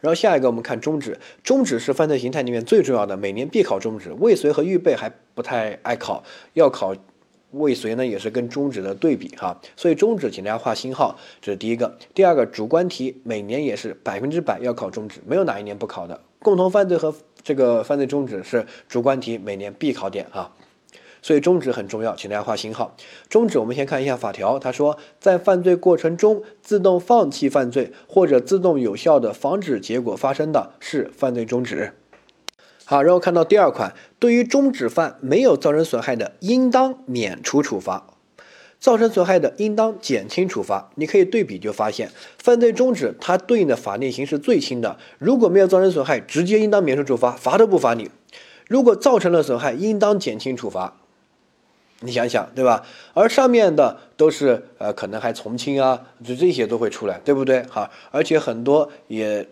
然后下一个我们看中止，中止是犯罪形态里面最重要的，每年必考中止。未遂和预备还不太爱考，要考未遂呢也是跟中止的对比哈。所以中止请大家画星号，这是第一个。第二个主观题每年也是百分之百要考中止，没有哪一年不考的。共同犯罪和这个犯罪中止是主观题每年必考点哈。所以终止很重要，请大家画星号。终止，我们先看一下法条。他说，在犯罪过程中自动放弃犯罪或者自动有效的防止结果发生的是犯罪终止。好，然后看到第二款，对于终止犯没有造成损害的，应当免除处罚；造成损害的，应当减轻处罚。你可以对比就发现，犯罪终止它对应的法定刑是最轻的。如果没有造成损害，直接应当免除处罚，罚都不罚你；如果造成了损害，应当减轻处罚。你想想，对吧？而上面的都是呃，可能还从轻啊，就这些都会出来，对不对？哈，而且很多也，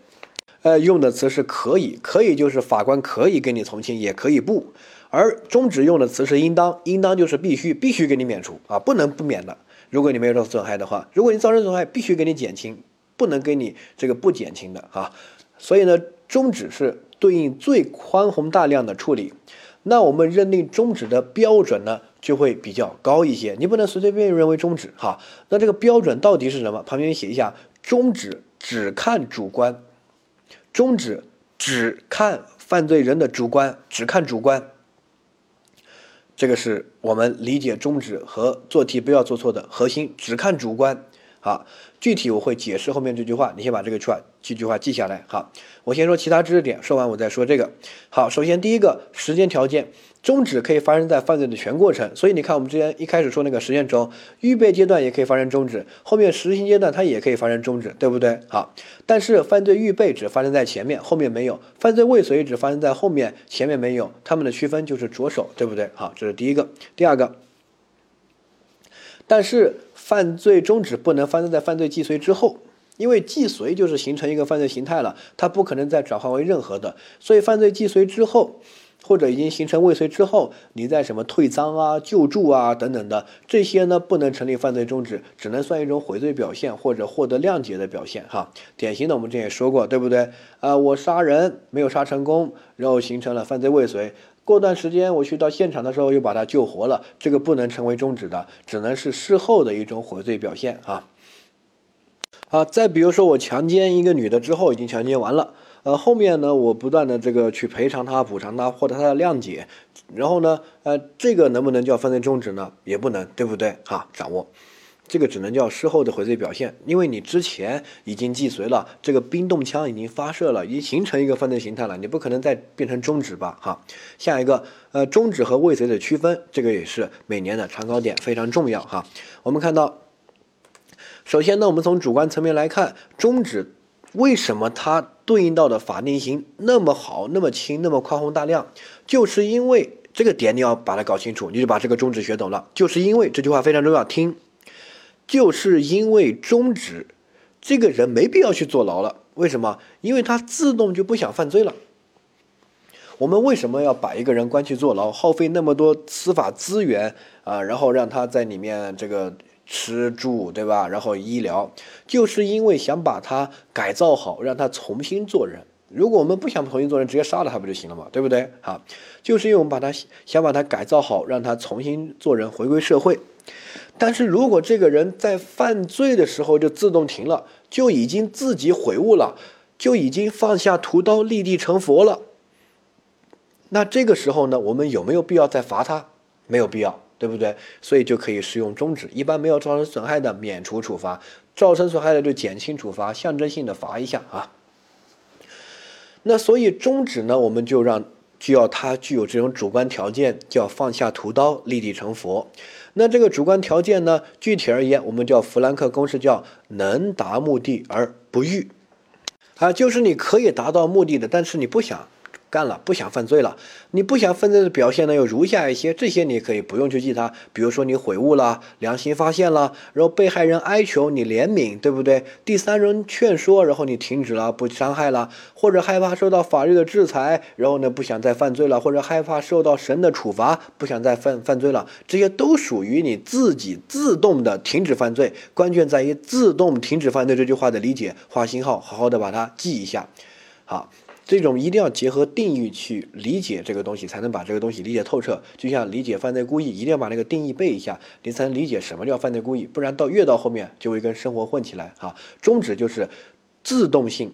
呃，用的词是可以，可以就是法官可以给你从轻，也可以不。而终止用的词是应当，应当就是必须，必须给你免除啊，不能不免的。如果你没有造成损害的话，如果你造成损害，必须给你减轻，不能给你这个不减轻的啊。所以呢，终止是对应最宽宏大量的处理。那我们认定终止的标准呢？就会比较高一些，你不能随随便便认为终止哈。那这个标准到底是什么？旁边写一下，终止只看主观，终止只看犯罪人的主观，只看主观。这个是我们理解终止和做题不要做错的核心，只看主观。好，具体我会解释后面这句话，你先把这个句话这句话记下来。好，我先说其他知识点，说完我再说这个。好，首先第一个时间条件。终止可以发生在犯罪的全过程，所以你看我们之前一开始说那个实践中，预备阶段也可以发生终止，后面实行阶段它也可以发生终止，对不对？好，但是犯罪预备只发生在前面，后面没有；犯罪未遂只发生在后面，前面没有。它们的区分就是着手，对不对？好，这是第一个。第二个，但是犯罪终止不能发生在犯罪既遂之后，因为既遂就是形成一个犯罪形态了，它不可能再转化为任何的，所以犯罪既遂之后。或者已经形成未遂之后，你在什么退赃啊、救助啊等等的这些呢，不能成立犯罪中止，只能算一种悔罪表现或者获得谅解的表现哈。典型的我们之前也说过，对不对？啊，我杀人没有杀成功，然后形成了犯罪未遂，过段时间我去到现场的时候又把他救活了，这个不能成为终止的，只能是事后的一种悔罪表现啊。好，再比如说我强奸一个女的之后，已经强奸完了。呃，后面呢，我不断的这个去赔偿他、补偿他，获得他的谅解，然后呢，呃，这个能不能叫犯罪终止呢？也不能，对不对？哈，掌握，这个只能叫事后的悔罪表现，因为你之前已经既遂了，这个冰冻枪已经发射了，已经形成一个犯罪形态了，你不可能再变成终止吧？哈，下一个，呃，终止和未遂的区分，这个也是每年的常考点，非常重要哈。我们看到，首先呢，我们从主观层面来看，终止。为什么它对应到的法定刑那么好、那么轻、那么宽宏大量？就是因为这个点你要把它搞清楚，你就把这个终止学懂了。就是因为这句话非常重要，听，就是因为终止，这个人没必要去坐牢了。为什么？因为他自动就不想犯罪了。我们为什么要把一个人关去坐牢，耗费那么多司法资源啊？然后让他在里面这个。吃住对吧？然后医疗，就是因为想把他改造好，让他重新做人。如果我们不想重新做人，直接杀了他不就行了嘛？对不对？好，就是因为我们把他想把他改造好，让他重新做人，回归社会。但是如果这个人在犯罪的时候就自动停了，就已经自己悔悟了，就已经放下屠刀立地成佛了，那这个时候呢，我们有没有必要再罚他？没有必要。对不对？所以就可以适用终止，一般没有造成损害的免除处罚，造成损害的就减轻处罚，象征性的罚一下啊。那所以终止呢，我们就让就要它具有这种主观条件，叫放下屠刀立地成佛。那这个主观条件呢，具体而言，我们叫弗兰克公式，叫能达目的而不欲啊，就是你可以达到目的的，但是你不想。干了不想犯罪了，你不想犯罪的表现呢？有如下一些，这些你可以不用去记它。比如说你悔悟了，良心发现了，然后被害人哀求你怜悯，对不对？第三人劝说，然后你停止了，不伤害了，或者害怕受到法律的制裁，然后呢不想再犯罪了，或者害怕受到神的处罚，不想再犯犯罪了，这些都属于你自己自动的停止犯罪。关键在于自动停止犯罪这句话的理解，画星号，好好的把它记一下。好，这种一定要结合定义去理解这个东西，才能把这个东西理解透彻。就像理解犯罪故意，一定要把那个定义背一下，你才能理解什么叫犯罪故意，不然到越到后面就会跟生活混起来。啊，终止就是自动性。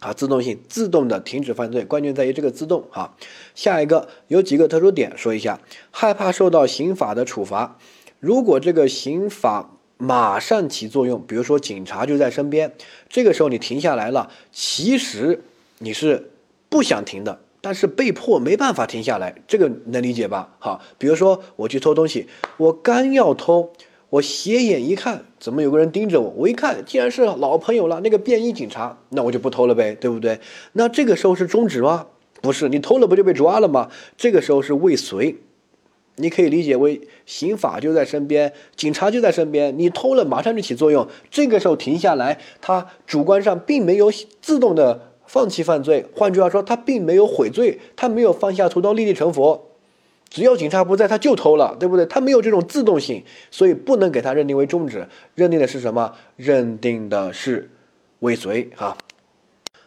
啊，自动性自动的停止犯罪，关键在于这个自动。啊，下一个有几个特殊点说一下，害怕受到刑法的处罚。如果这个刑法马上起作用，比如说警察就在身边，这个时候你停下来了，其实你是不想停的，但是被迫没办法停下来，这个能理解吧？好，比如说我去偷东西，我刚要偷。我斜眼一看，怎么有个人盯着我？我一看，既然是老朋友了，那个便衣警察，那我就不偷了呗，对不对？那这个时候是终止吗？不是，你偷了不就被抓了吗？这个时候是未遂，你可以理解为刑法就在身边，警察就在身边，你偷了马上就起作用。这个时候停下来，他主观上并没有自动的放弃犯罪，换句话说，他并没有悔罪，他没有放下屠刀立地成佛。只要警察不在，他就偷了，对不对？他没有这种自动性，所以不能给他认定为终止。认定的是什么？认定的是未遂。哈，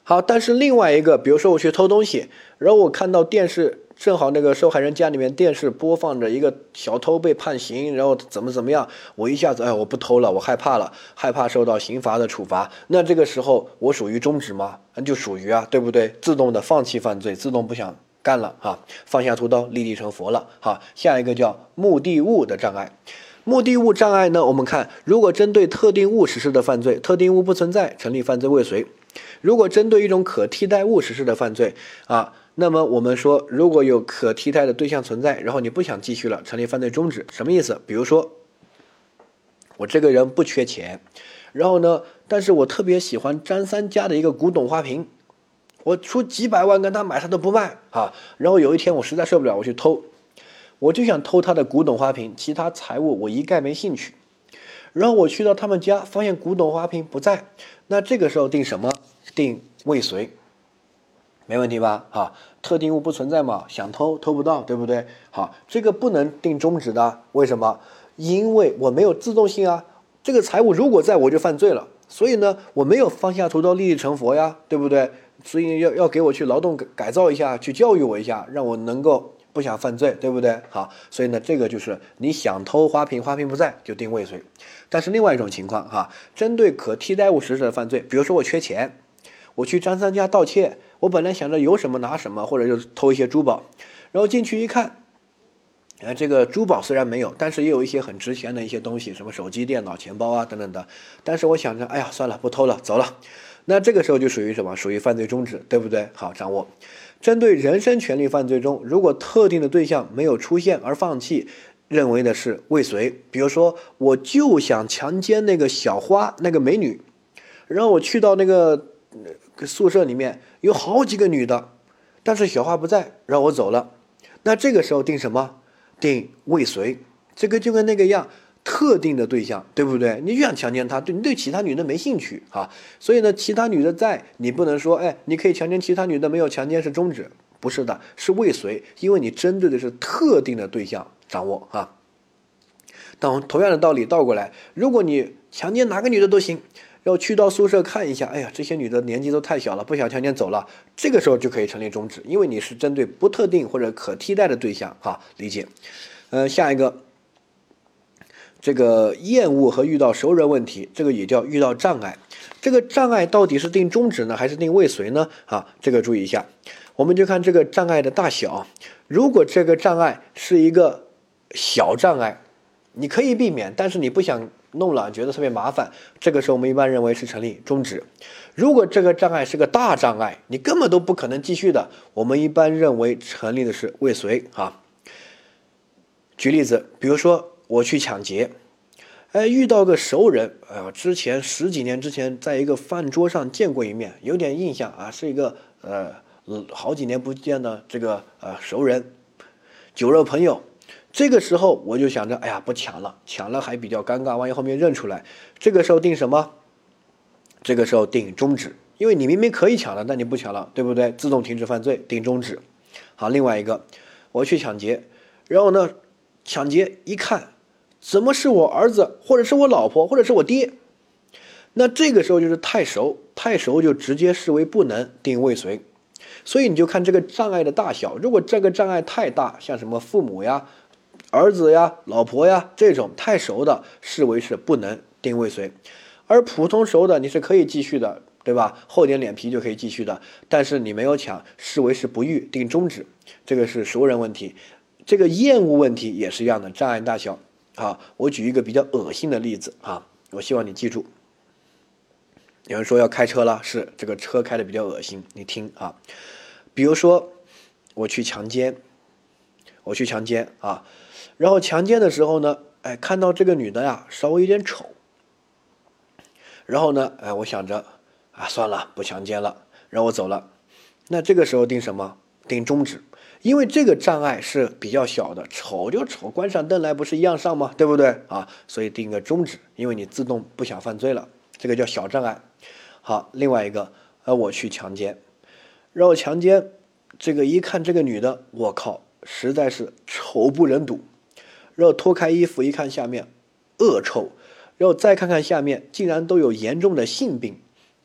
好。但是另外一个，比如说我去偷东西，然后我看到电视，正好那个受害人家里面电视播放着一个小偷被判刑，然后怎么怎么样，我一下子哎，我不偷了，我害怕了，害怕受到刑罚的处罚。那这个时候我属于终止吗？那就属于啊，对不对？自动的放弃犯罪，自动不想。干了哈，放下屠刀，立地成佛了哈。下一个叫目的物的障碍，目的物障碍呢？我们看，如果针对特定物实施的犯罪，特定物不存在，成立犯罪未遂；如果针对一种可替代物实施的犯罪啊，那么我们说，如果有可替代的对象存在，然后你不想继续了，成立犯罪终止。什么意思？比如说，我这个人不缺钱，然后呢，但是我特别喜欢张三家的一个古董花瓶。我出几百万跟他买，他都不卖啊。然后有一天我实在受不了，我去偷，我就想偷他的古董花瓶，其他财物我一概没兴趣。然后我去到他们家，发现古董花瓶不在，那这个时候定什么？定未遂，没问题吧？哈，特定物不存在嘛，想偷偷不到，对不对？好，这个不能定终止的，为什么？因为我没有自动性啊。这个财物如果在我就犯罪了，所以呢，我没有放下屠刀立地成佛呀，对不对？所以要要给我去劳动改改造一下，去教育我一下，让我能够不想犯罪，对不对？好，所以呢，这个就是你想偷花瓶，花瓶不在就定未遂。但是另外一种情况哈，针对可替代物实施的犯罪，比如说我缺钱，我去张三家盗窃，我本来想着有什么拿什么，或者就偷一些珠宝，然后进去一看，呃，这个珠宝虽然没有，但是也有一些很值钱的一些东西，什么手机、电脑、钱包啊等等的。但是我想着，哎呀，算了，不偷了，走了。那这个时候就属于什么？属于犯罪终止，对不对？好，掌握。针对人身权利犯罪中，如果特定的对象没有出现而放弃，认为的是未遂。比如说，我就想强奸那个小花，那个美女，然后我去到那个宿舍里面，有好几个女的，但是小花不在，然后我走了。那这个时候定什么？定未遂。这个就跟那个一样。特定的对象，对不对？你就想强奸她，对你对其他女的没兴趣啊，所以呢，其他女的在，你不能说，哎，你可以强奸其他女的，没有强奸是终止，不是的，是未遂，因为你针对的是特定的对象，掌握啊。当同样的道理倒过来，如果你强奸哪个女的都行，要去到宿舍看一下，哎呀，这些女的年纪都太小了，不想强奸走了，这个时候就可以成立终止，因为你是针对不特定或者可替代的对象，哈，理解。呃，下一个。这个厌恶和遇到熟人问题，这个也叫遇到障碍。这个障碍到底是定终止呢，还是定未遂呢？啊，这个注意一下。我们就看这个障碍的大小。如果这个障碍是一个小障碍，你可以避免，但是你不想弄了，觉得特别麻烦，这个时候我们一般认为是成立终止。如果这个障碍是个大障碍，你根本都不可能继续的，我们一般认为成立的是未遂。啊，举例子，比如说。我去抢劫，哎，遇到个熟人，哎呀，之前十几年之前在一个饭桌上见过一面，有点印象啊，是一个呃好几年不见的这个呃熟人，酒肉朋友。这个时候我就想着，哎呀，不抢了，抢了还比较尴尬，万一后面认出来。这个时候定什么？这个时候定终止，因为你明明可以抢了，但你不抢了，对不对？自动停止犯罪，定终止。好，另外一个，我去抢劫，然后呢，抢劫一看。怎么是我儿子，或者是我老婆，或者是我爹？那这个时候就是太熟，太熟就直接视为不能定未遂。所以你就看这个障碍的大小，如果这个障碍太大，像什么父母呀、儿子呀、老婆呀这种太熟的，视为是不能定未遂；而普通熟的，你是可以继续的，对吧？厚点脸皮就可以继续的，但是你没有抢，视为是不予定终止。这个是熟人问题，这个厌恶问题也是一样的，障碍大小。啊，我举一个比较恶心的例子啊，我希望你记住。有人说要开车了，是这个车开的比较恶心，你听啊。比如说，我去强奸，我去强奸啊，然后强奸的时候呢，哎，看到这个女的呀，稍微有点丑，然后呢，哎，我想着啊，算了，不强奸了，然后我走了。那这个时候定什么？定终止，因为这个障碍是比较小的，丑就丑，关上灯来不是一样上吗？对不对啊？所以定个终止，因为你自动不想犯罪了，这个叫小障碍。好，另外一个，呃，我去强奸。让我强奸，这个一看这个女的，我靠，实在是丑不忍睹。然后脱开衣服一看下面，恶臭。然后再看看下面，竟然都有严重的性病，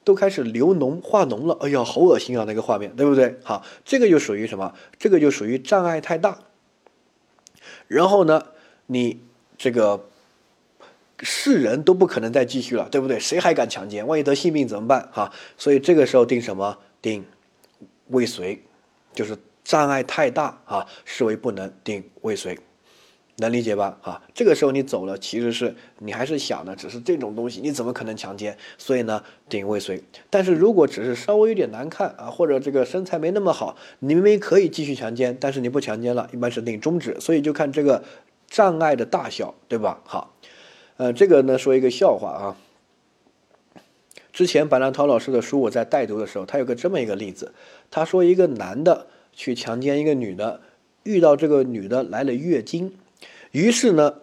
都开始流脓化脓了。哎呀，好恶心啊，那个画面，对不对？好，这个就属于什么？这个就属于障碍太大。然后呢，你这个世人都不可能再继续了，对不对？谁还敢强奸？万一得性病怎么办？哈，所以这个时候定什么？定。未遂，就是障碍太大啊，视为不能定未遂，能理解吧？啊，这个时候你走了，其实是你还是想的，只是这种东西，你怎么可能强奸？所以呢，定未遂。但是如果只是稍微有点难看啊，或者这个身材没那么好，你明明可以继续强奸，但是你不强奸了，一般是定终止。所以就看这个障碍的大小，对吧？好，呃，这个呢说一个笑话啊。之前白兰涛老师的书我在带读的时候，他有个这么一个例子，他说一个男的去强奸一个女的，遇到这个女的来了月经，于是呢，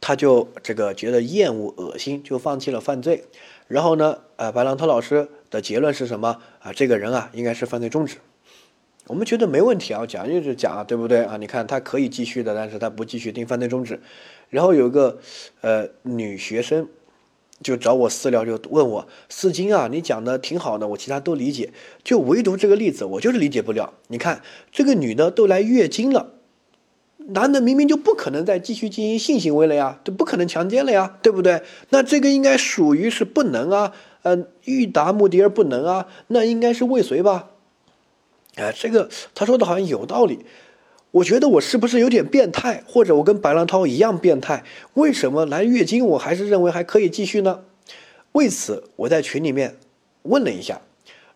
他就这个觉得厌恶恶心，就放弃了犯罪。然后呢，呃，白兰涛老师的结论是什么啊？这个人啊，应该是犯罪中止。我们觉得没问题啊，讲就是讲啊，对不对啊？你看他可以继续的，但是他不继续定犯罪中止。然后有个呃女学生。就找我私聊，就问我四金啊，你讲的挺好的，我其他都理解，就唯独这个例子我就是理解不了。你看这个女的都来月经了，男的明明就不可能再继续进行性行为了呀，就不可能强奸了呀，对不对？那这个应该属于是不能啊，呃，欲达目的而不能啊，那应该是未遂吧？哎，这个他说的好像有道理。我觉得我是不是有点变态，或者我跟白浪涛一样变态？为什么来月经我还是认为还可以继续呢？为此我在群里面问了一下，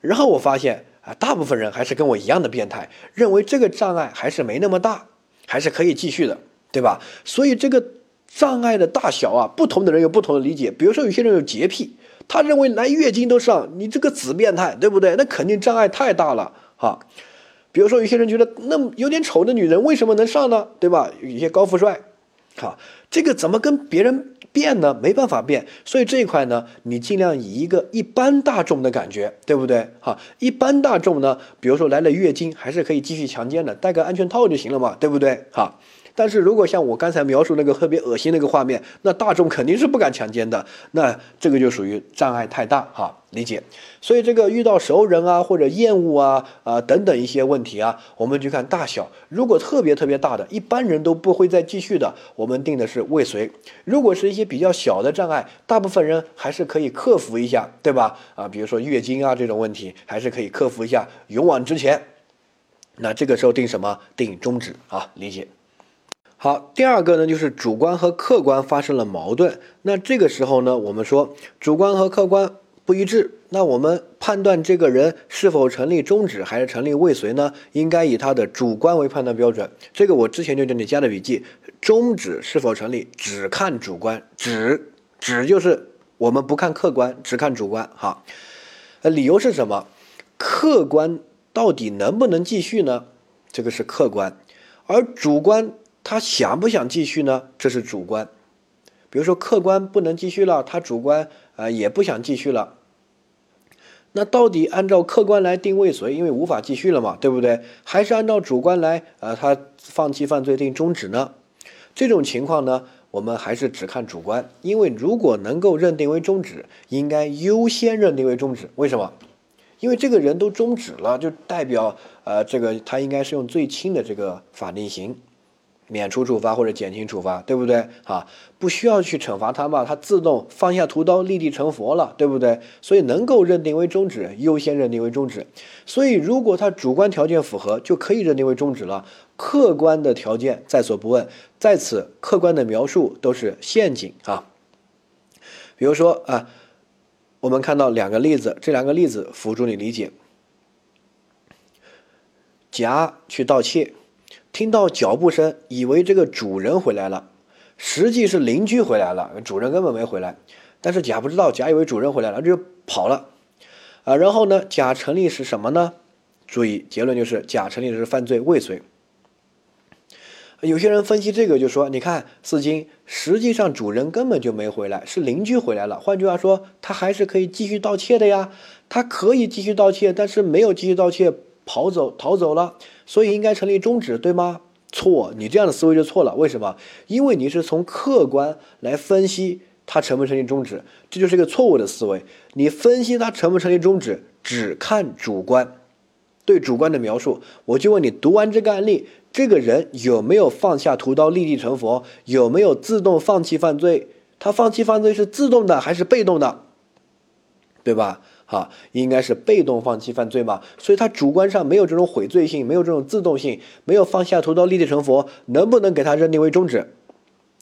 然后我发现啊，大部分人还是跟我一样的变态，认为这个障碍还是没那么大，还是可以继续的，对吧？所以这个障碍的大小啊，不同的人有不同的理解。比如说有些人有洁癖，他认为来月经都上，你这个子变态，对不对？那肯定障碍太大了，哈。比如说，有些人觉得那么有点丑的女人为什么能上呢？对吧？有些高富帅，哈，这个怎么跟别人变呢？没办法变。所以这一块呢，你尽量以一个一般大众的感觉，对不对？哈，一般大众呢，比如说来了月经，还是可以继续强奸的，戴个安全套就行了嘛，对不对？哈。但是如果像我刚才描述那个特别恶心那个画面，那大众肯定是不敢强奸的。那这个就属于障碍太大，哈，理解。所以这个遇到熟人啊，或者厌恶啊，啊等等一些问题啊，我们就看大小。如果特别特别大的，一般人都不会再继续的，我们定的是未遂。如果是一些比较小的障碍，大部分人还是可以克服一下，对吧？啊，比如说月经啊这种问题，还是可以克服一下，勇往直前。那这个时候定什么？定终止啊，理解。好，第二个呢，就是主观和客观发生了矛盾。那这个时候呢，我们说主观和客观不一致，那我们判断这个人是否成立终止还是成立未遂呢？应该以他的主观为判断标准。这个我之前就给你加的笔记，终止是否成立只看主观，只只就是我们不看客观，只看主观。哈，呃，理由是什么？客观到底能不能继续呢？这个是客观，而主观。他想不想继续呢？这是主观。比如说客观不能继续了，他主观啊也不想继续了。那到底按照客观来定未遂，因为无法继续了嘛，对不对？还是按照主观来，呃，他放弃犯罪定终止呢？这种情况呢，我们还是只看主观，因为如果能够认定为终止，应该优先认定为终止。为什么？因为这个人都终止了，就代表呃，这个他应该是用最轻的这个法定刑。免除处罚或者减轻处罚，对不对？啊，不需要去惩罚他嘛，他自动放下屠刀立地成佛了，对不对？所以能够认定为终止，优先认定为终止。所以如果他主观条件符合，就可以认定为终止了。客观的条件在所不问，在此客观的描述都是陷阱啊。比如说啊，我们看到两个例子，这两个例子辅助你理解。甲去盗窃。听到脚步声，以为这个主人回来了，实际是邻居回来了，主人根本没回来。但是甲不知道，甲以为主人回来了，就跑了。啊，然后呢，甲成立是什么呢？注意，结论就是甲成立的是犯罪未遂。有些人分析这个就说，你看四金，实际上主人根本就没回来，是邻居回来了。换句话说，他还是可以继续盗窃的呀，他可以继续盗窃，但是没有继续盗窃。跑走逃走了，所以应该成立终止，对吗？错，你这样的思维就错了。为什么？因为你是从客观来分析它成不成立终止，这就是一个错误的思维。你分析它成不成立终止，只看主观，对主观的描述。我就问你，读完这个案例，这个人有没有放下屠刀立地成佛？有没有自动放弃犯罪？他放弃犯罪是自动的还是被动的？对吧？啊，应该是被动放弃犯罪嘛，所以他主观上没有这种悔罪性，没有这种自动性，没有放下屠刀立地成佛，能不能给他认定为终止？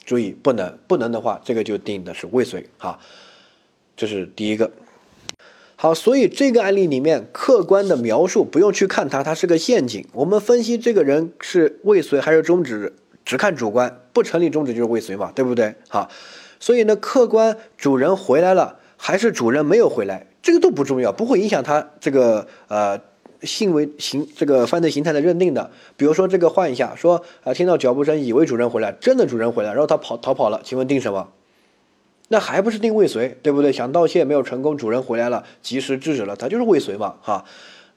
注意，不能，不能的话，这个就定的是未遂。哈，这是第一个。好，所以这个案例里面客观的描述不用去看它，它是个陷阱。我们分析这个人是未遂还是终止，只看主观，不成立终止就是未遂嘛，对不对？好，所以呢，客观主人回来了，还是主人没有回来？这个都不重要，不会影响他这个呃行为形这个犯罪形态的认定的。比如说这个换一下，说啊听到脚步声以为主人回来，真的主人回来，然后他跑逃跑了，请问定什么？那还不是定未遂，对不对？想盗窃没有成功，主人回来了，及时制止了，他就是未遂嘛，哈。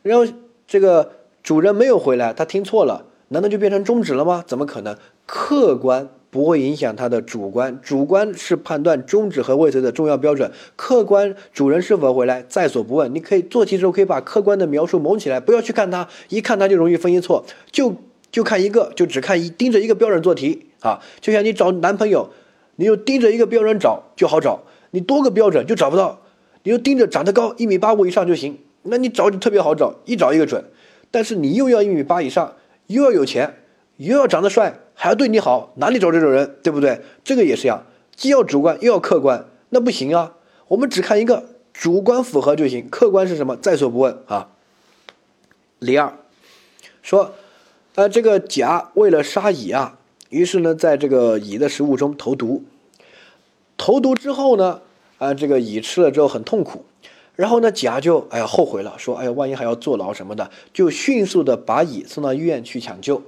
然后这个主人没有回来，他听错了，难道就变成终止了吗？怎么可能？客观。不会影响他的主观，主观是判断终止和未遂的重要标准。客观主人是否回来在所不问。你可以做题时候可以把客观的描述蒙起来，不要去看他，一看他就容易分析错。就就看一个，就只看一盯着一个标准做题啊。就像你找男朋友，你就盯着一个标准找就好找，你多个标准就找不到。你就盯着长得高一米八五以上就行，那你找就特别好找，一找一个准。但是你又要一米八以上，又要有钱，又要长得帅。还要对你好，哪里找这种人，对不对？这个也是一样，既要主观又要客观，那不行啊。我们只看一个，主观符合就行，客观是什么，在所不问啊。李二说，呃，这个甲为了杀乙啊，于是呢，在这个乙的食物中投毒，投毒之后呢，啊，这个乙吃了之后很痛苦，然后呢，甲就哎呀后悔了，说哎呀，万一还要坐牢什么的，就迅速的把乙送到医院去抢救。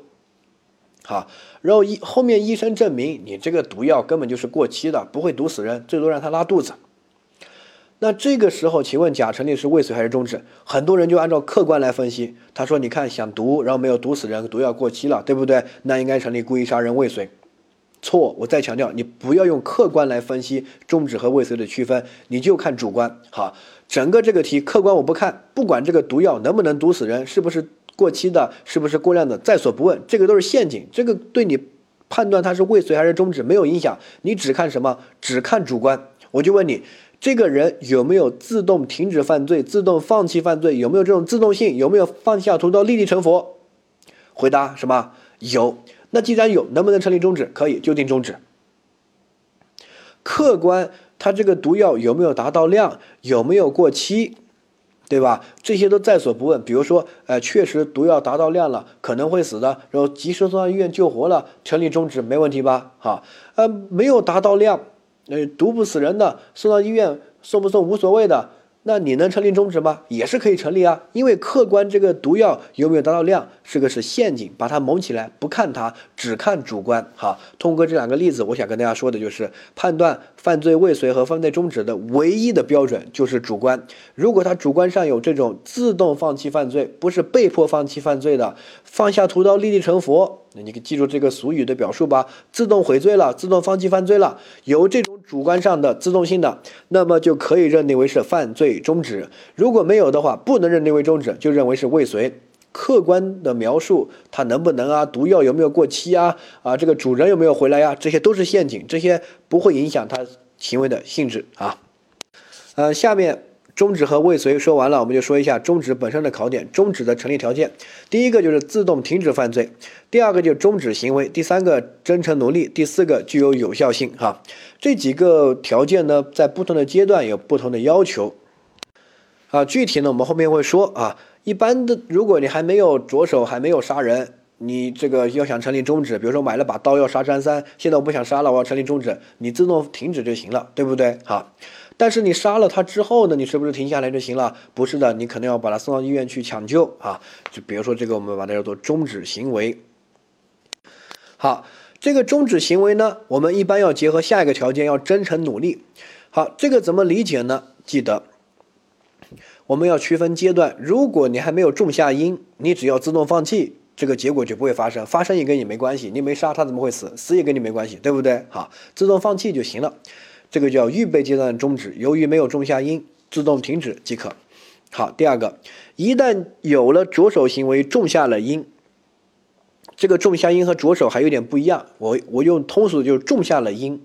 好，然后医后面医生证明你这个毒药根本就是过期的，不会毒死人，最多让他拉肚子。那这个时候，请问甲成立是未遂还是终止？很多人就按照客观来分析，他说：“你看想毒，然后没有毒死人，毒药过期了，对不对？那应该成立故意杀人未遂。”错，我再强调，你不要用客观来分析终止和未遂的区分，你就看主观。好，整个这个题客观我不看，不管这个毒药能不能毒死人，是不是？过期的，是不是过量的，在所不问，这个都是陷阱，这个对你判断它是未遂还是终止没有影响，你只看什么？只看主观。我就问你，这个人有没有自动停止犯罪、自动放弃犯罪？有没有这种自动性？有没有放下屠刀立地成佛？回答什么？有。那既然有，能不能成立终止？可以，就定终止。客观，它这个毒药有没有达到量？有没有过期？对吧？这些都在所不问。比如说，呃，确实毒药达到量了，可能会死的，然后及时送到医院救活了，成立终止没问题吧？哈，呃，没有达到量，呃，毒不死人的，送到医院送不送无所谓的，那你能成立终止吗？也是可以成立啊，因为客观这个毒药有没有达到量，是个是陷阱，把它蒙起来，不看它，只看主观。哈，通过这两个例子，我想跟大家说的就是，判断犯罪未遂和犯罪终止的唯一的标准就是主观。如果他主观上有这种自动放弃犯罪，不是被迫放弃犯罪的，放下屠刀立地成佛。那你可记住这个俗语的表述吧，自动悔罪了，自动放弃犯罪了，有这主观上的自动性的，那么就可以认定为是犯罪中止。如果没有的话，不能认定为中止，就认为是未遂。客观的描述它能不能啊，毒药有没有过期啊，啊，这个主人有没有回来呀，这些都是陷阱，这些不会影响他行为的性质啊。呃，下面。终止和未遂说完了，我们就说一下终止本身的考点。终止的成立条件，第一个就是自动停止犯罪，第二个就是终止行为，第三个真诚努力，第四个具有有效性。哈，这几个条件呢，在不同的阶段有不同的要求。啊，具体呢，我们后面会说啊。一般的，如果你还没有着手，还没有杀人，你这个要想成立终止，比如说买了把刀要杀张三，现在我不想杀了，我要成立终止，你自动停止就行了，对不对？好。但是你杀了他之后呢？你是不是停下来就行了？不是的，你可能要把他送到医院去抢救啊！就比如说这个，我们把它叫做终止行为。好，这个终止行为呢，我们一般要结合下一个条件，要真诚努力。好，这个怎么理解呢？记得我们要区分阶段。如果你还没有种下因，你只要自动放弃，这个结果就不会发生。发生也跟你没关系，你没杀他怎么会死？死也跟你没关系，对不对？好，自动放弃就行了。这个叫预备阶段的终止，由于没有种下因，自动停止即可。好，第二个，一旦有了着手行为，种下了因，这个种下因和着手还有点不一样。我我用通俗就种下了因，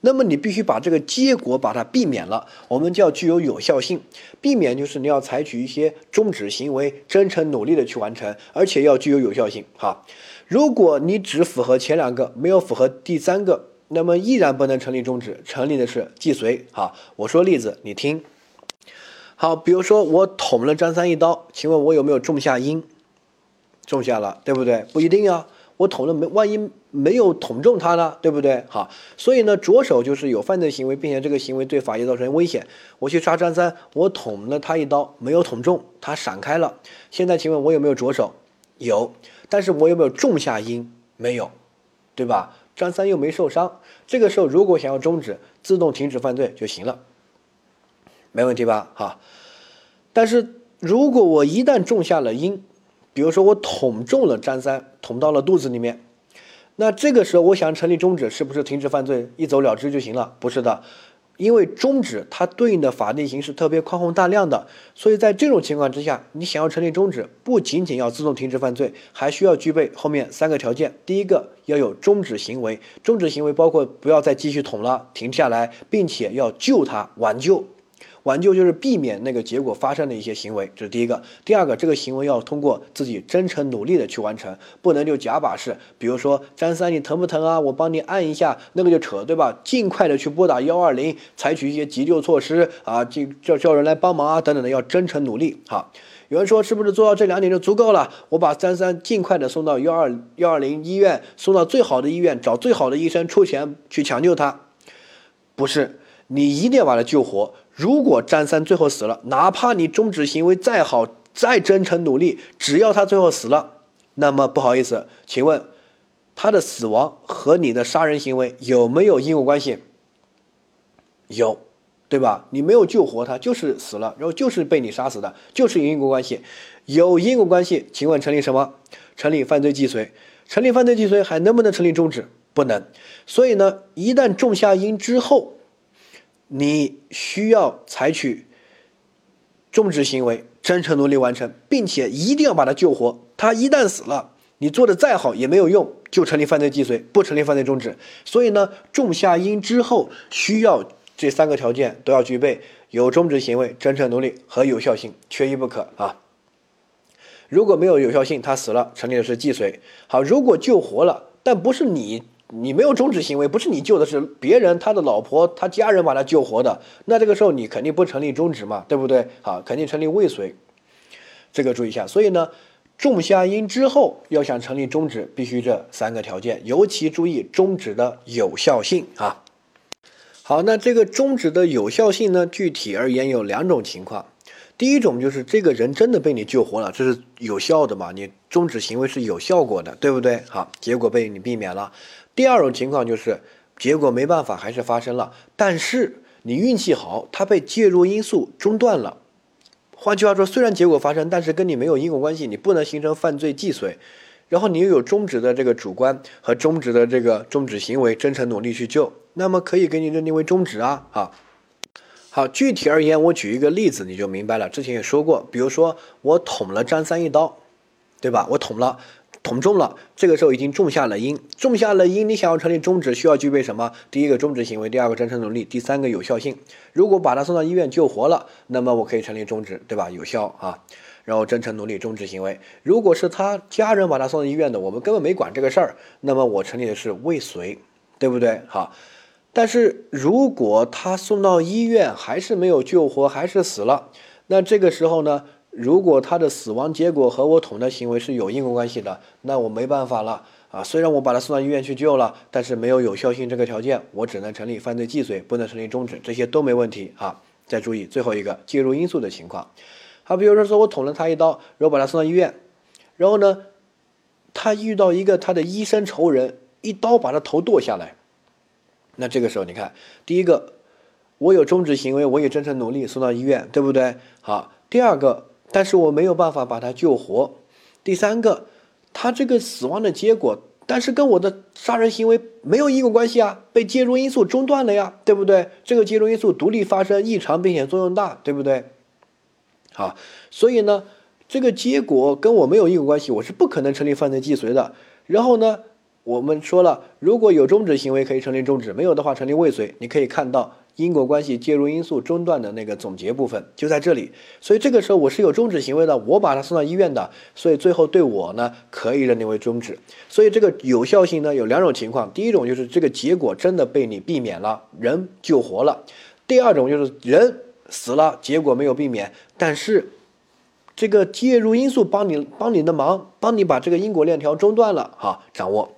那么你必须把这个结果把它避免了，我们叫具有有效性。避免就是你要采取一些终止行为，真诚努力的去完成，而且要具有有效性。好，如果你只符合前两个，没有符合第三个。那么依然不能成立终止，成立的是既遂。好，我说例子，你听。好，比如说我捅了张三一刀，请问我有没有种下因？种下了，对不对？不一定啊，我捅了没，万一没有捅中他呢，对不对？好，所以呢，着手就是有犯罪行为，并且这个行为对法益造成危险。我去杀张三，我捅了他一刀，没有捅中，他闪开了。现在请问我有没有着手？有，但是我有没有种下因？没有，对吧？张三又没受伤，这个时候如果想要终止，自动停止犯罪就行了，没问题吧？哈，但是如果我一旦种下了因，比如说我捅中了张三，捅到了肚子里面，那这个时候我想成立终止，是不是停止犯罪一走了之就行了？不是的。因为终止它对应的法定刑是特别宽宏大量的，所以在这种情况之下，你想要成立终止，不仅仅要自动停止犯罪，还需要具备后面三个条件。第一个要有终止行为，终止行为包括不要再继续捅了，停下来，并且要救他，挽救。挽救就是避免那个结果发生的一些行为，这是第一个。第二个，这个行为要通过自己真诚努力的去完成，不能就假把式。比如说张三，你疼不疼啊？我帮你按一下，那个就扯，对吧？尽快的去拨打幺二零，采取一些急救措施啊，就叫叫人来帮忙啊，等等的，要真诚努力。好，有人说是不是做到这两点就足够了？我把张三尽快的送到幺二幺二零医院，送到最好的医院，找最好的医生出钱去抢救他，不是，你一定要把他救活。如果张三最后死了，哪怕你终止行为再好、再真诚努力，只要他最后死了，那么不好意思，请问他的死亡和你的杀人行为有没有因果关系？有，对吧？你没有救活他，就是死了，然后就是被你杀死的，就是因果关系。有因果关系，请问成立什么？成立犯罪既遂。成立犯罪既遂还能不能成立终止？不能。所以呢，一旦种下因之后。你需要采取终止行为，真诚努力完成，并且一定要把他救活。他一旦死了，你做的再好也没有用，就成立犯罪既遂，不成立犯罪终止。所以呢，种下因之后，需要这三个条件都要具备：有终止行为、真诚努力和有效性，缺一不可啊。如果没有有效性，他死了，成立的是既遂。好，如果救活了，但不是你。你没有终止行为，不是你救的，是别人他的老婆、他家人把他救活的。那这个时候你肯定不成立终止嘛，对不对？好，肯定成立未遂。这个注意一下。所以呢，种下因之后要想成立终止，必须这三个条件，尤其注意终止的有效性啊。好，那这个终止的有效性呢？具体而言有两种情况。第一种就是这个人真的被你救活了，这是有效的嘛？你终止行为是有效果的，对不对？好，结果被你避免了。第二种情况就是结果没办法还是发生了，但是你运气好，它被介入因素中断了。换句话说，虽然结果发生，但是跟你没有因果关系，你不能形成犯罪既遂。然后你又有终止的这个主观和终止的这个终止行为，真诚努力去救，那么可以给你认定为终止啊。好。好，具体而言，我举一个例子，你就明白了。之前也说过，比如说我捅了张三一刀，对吧？我捅了，捅中了，这个时候已经种下了因，种下了因，你想要成立终止，需要具备什么？第一个终止行为，第二个真诚努力，第三个有效性。如果把他送到医院救活了，那么我可以成立终止，对吧？有效啊。然后真诚努力，终止行为。如果是他家人把他送到医院的，我们根本没管这个事儿，那么我成立的是未遂，对不对？好。但是如果他送到医院还是没有救活，还是死了，那这个时候呢？如果他的死亡结果和我捅的行为是有因果关系的，那我没办法了啊！虽然我把他送到医院去救了，但是没有有效性这个条件，我只能成立犯罪既遂，不能成立终止，这些都没问题啊！再注意最后一个介入因素的情况，好，比如说说我捅了他一刀，然后把他送到医院，然后呢，他遇到一个他的医生仇人，一刀把他头剁下来。那这个时候，你看，第一个，我有终止行为，我也真诚努力送到医院，对不对？好，第二个，但是我没有办法把他救活。第三个，他这个死亡的结果，但是跟我的杀人行为没有因果关系啊，被介入因素中断了呀，对不对？这个介入因素独立发生异常，并且作用大，对不对？好，所以呢，这个结果跟我没有因果关系，我是不可能成立犯罪既遂的。然后呢？我们说了，如果有终止行为可以成立终止，没有的话成立未遂。你可以看到因果关系介入因素中断的那个总结部分就在这里。所以这个时候我是有终止行为的，我把他送到医院的，所以最后对我呢可以认定为终止。所以这个有效性呢有两种情况，第一种就是这个结果真的被你避免了，人救活了；第二种就是人死了，结果没有避免，但是这个介入因素帮你帮你的忙，帮你把这个因果链条中断了，哈，掌握。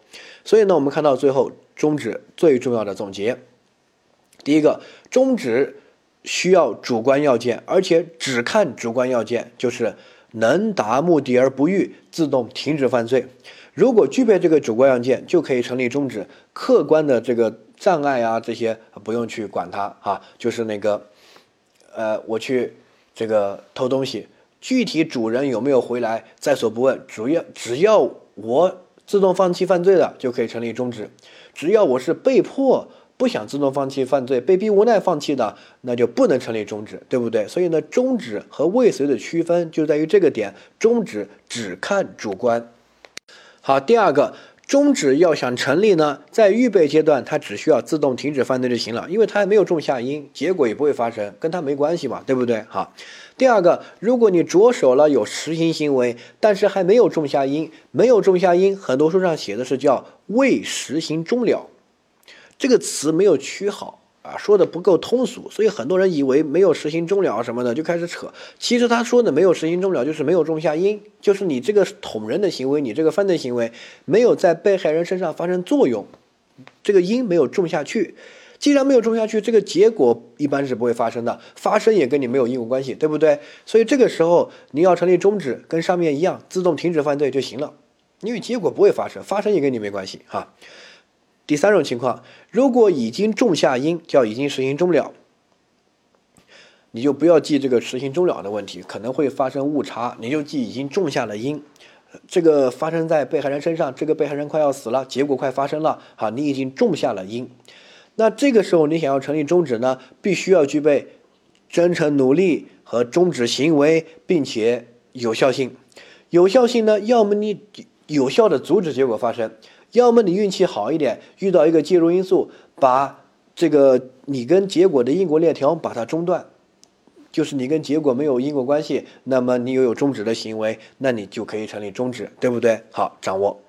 所以呢，我们看到最后终止最重要的总结，第一个终止需要主观要件，而且只看主观要件，就是能达目的而不欲，自动停止犯罪。如果具备这个主观要件，就可以成立终止。客观的这个障碍啊，这些不用去管它啊，就是那个，呃，我去这个偷东西，具体主人有没有回来在所不问，主要只要我。自动放弃犯罪的就可以成立终止，只要我是被迫不想自动放弃犯罪、被逼无奈放弃的，那就不能成立终止，对不对？所以呢，终止和未遂的区分就在于这个点，终止只看主观。好，第二个。终止要想成立呢，在预备阶段，它只需要自动停止犯罪就行了，因为它还没有种下因，结果也不会发生，跟它没关系嘛，对不对？好，第二个，如果你着手了有实行行为，但是还没有种下因，没有种下因，很多书上写的是叫未实行终了，这个词没有取好。啊，说的不够通俗，所以很多人以为没有实行终了什么的就开始扯。其实他说的没有实行终了，就是没有种下因，就是你这个捅人的行为，你这个犯罪行为没有在被害人身上发生作用，这个因没有种下去。既然没有种下去，这个结果一般是不会发生的，发生也跟你没有因果关系，对不对？所以这个时候你要成立终止，跟上面一样，自动停止犯罪就行了，因为结果不会发生，发生也跟你没关系哈。第三种情况，如果已经种下因，叫已经实行终了，你就不要记这个实行终了的问题，可能会发生误差，你就记已经种下了因。这个发生在被害人身上，这个被害人快要死了，结果快发生了，好，你已经种下了因。那这个时候你想要成立终止呢，必须要具备真诚努力和终止行为，并且有效性。有效性呢，要么你有效的阻止结果发生。要么你运气好一点，遇到一个介入因素，把这个你跟结果的因果链条把它中断，就是你跟结果没有因果关系，那么你又有终止的行为，那你就可以成立终止，对不对？好，掌握。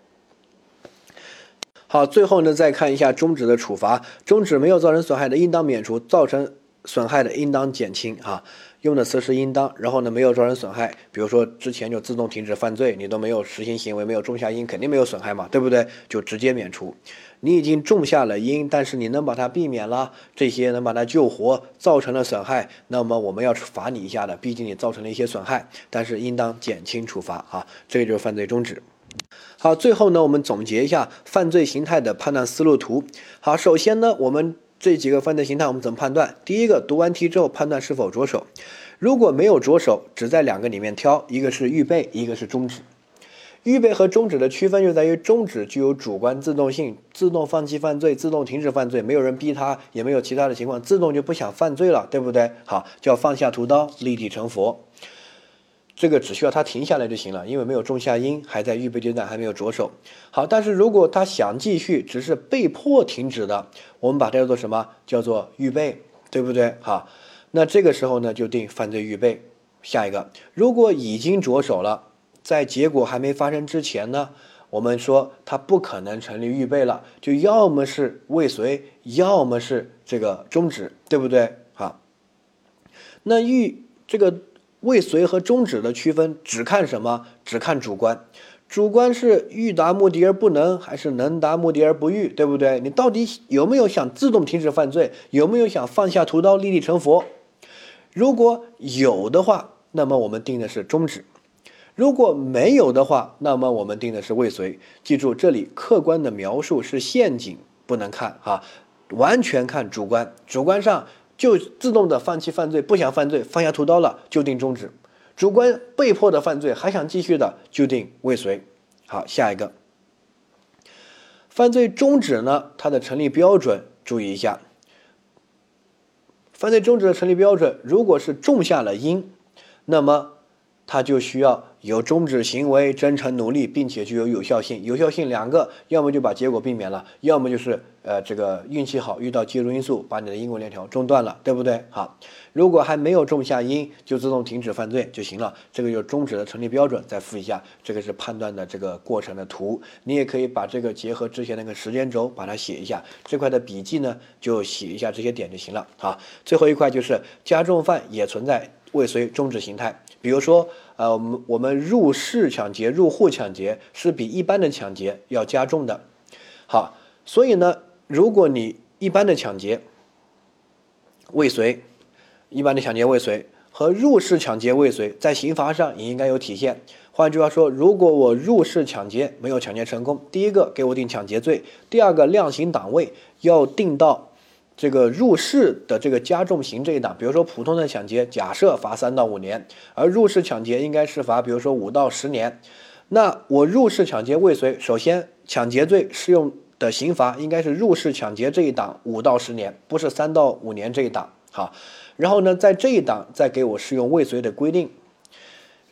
好，最后呢，再看一下终止的处罚，终止没有造成损害的，应当免除；造成损害的，应当减轻。啊。用的词是应当，然后呢没有造成损害，比如说之前就自动停止犯罪，你都没有实行行为，没有种下因，肯定没有损害嘛，对不对？就直接免除。你已经种下了因，但是你能把它避免了，这些能把它救活，造成了损害，那么我们要罚你一下的，毕竟你造成了一些损害，但是应当减轻处罚啊，这个就是犯罪终止。好，最后呢，我们总结一下犯罪形态的判断思路图。好，首先呢，我们这几个犯罪形态我们怎么判断？第一个，读完题之后判断是否着手，如果没有着手，只在两个里面挑，一个是预备，一个是终止。预备和终止的区分就在于，终止具有主观自动性，自动放弃犯罪，自动停止犯罪，没有人逼他，也没有其他的情况，自动就不想犯罪了，对不对？好，叫放下屠刀，立地成佛。这个只需要他停下来就行了，因为没有种下因，还在预备阶段，还没有着手。好，但是如果他想继续，只是被迫停止的，我们把它叫做什么？叫做预备，对不对？好，那这个时候呢，就定犯罪预备。下一个，如果已经着手了。在结果还没发生之前呢，我们说他不可能成立预备了，就要么是未遂，要么是这个终止，对不对？好，那预这个未遂和终止的区分只看什么？只看主观，主观是欲达目的而不能，还是能达目的而不欲，对不对？你到底有没有想自动停止犯罪？有没有想放下屠刀立地成佛？如果有的话，那么我们定的是终止。如果没有的话，那么我们定的是未遂。记住，这里客观的描述是陷阱，不能看哈，完全看主观。主观上就自动的放弃犯罪，不想犯罪，放下屠刀了，就定终止；主观被迫的犯罪，还想继续的，就定未遂。好，下一个，犯罪终止呢？它的成立标准注意一下。犯罪终止的成立标准，如果是种下了因，那么它就需要。有终止行为、真诚努力，并且具有有效性。有效性两个，要么就把结果避免了，要么就是呃这个运气好，遇到介入因素把你的因果链条中断了，对不对？好，如果还没有种下因，就自动停止犯罪就行了。这个就是终止的成立标准。再复一下，这个是判断的这个过程的图。你也可以把这个结合之前那个时间轴把它写一下。这块的笔记呢，就写一下这些点就行了。好，最后一块就是加重犯也存在未遂终止形态，比如说。呃，我们我们入室抢劫、入户抢劫是比一般的抢劫要加重的。好，所以呢，如果你一般的抢劫未遂，一般的抢劫未遂和入室抢劫未遂，在刑罚上也应该有体现。换句话说，如果我入室抢劫没有抢劫成功，第一个给我定抢劫罪，第二个量刑档位要定到。这个入室的这个加重刑这一档，比如说普通的抢劫，假设罚三到五年，而入室抢劫应该是罚，比如说五到十年。那我入室抢劫未遂，首先抢劫罪适用的刑罚应该是入室抢劫这一档五到十年，不是三到五年这一档。好，然后呢，在这一档再给我适用未遂的规定。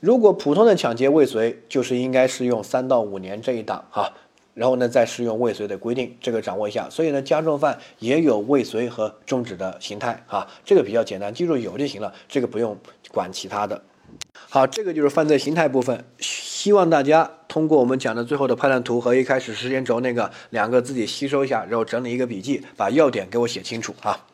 如果普通的抢劫未遂，就是应该适用三到五年这一档。哈。然后呢，再适用未遂的规定，这个掌握一下。所以呢，加重犯也有未遂和终止的形态啊，这个比较简单，记住有就行了，这个不用管其他的。好，这个就是犯罪形态部分，希望大家通过我们讲的最后的判断图和一开始时间轴那个两个自己吸收一下，然后整理一个笔记，把要点给我写清楚啊。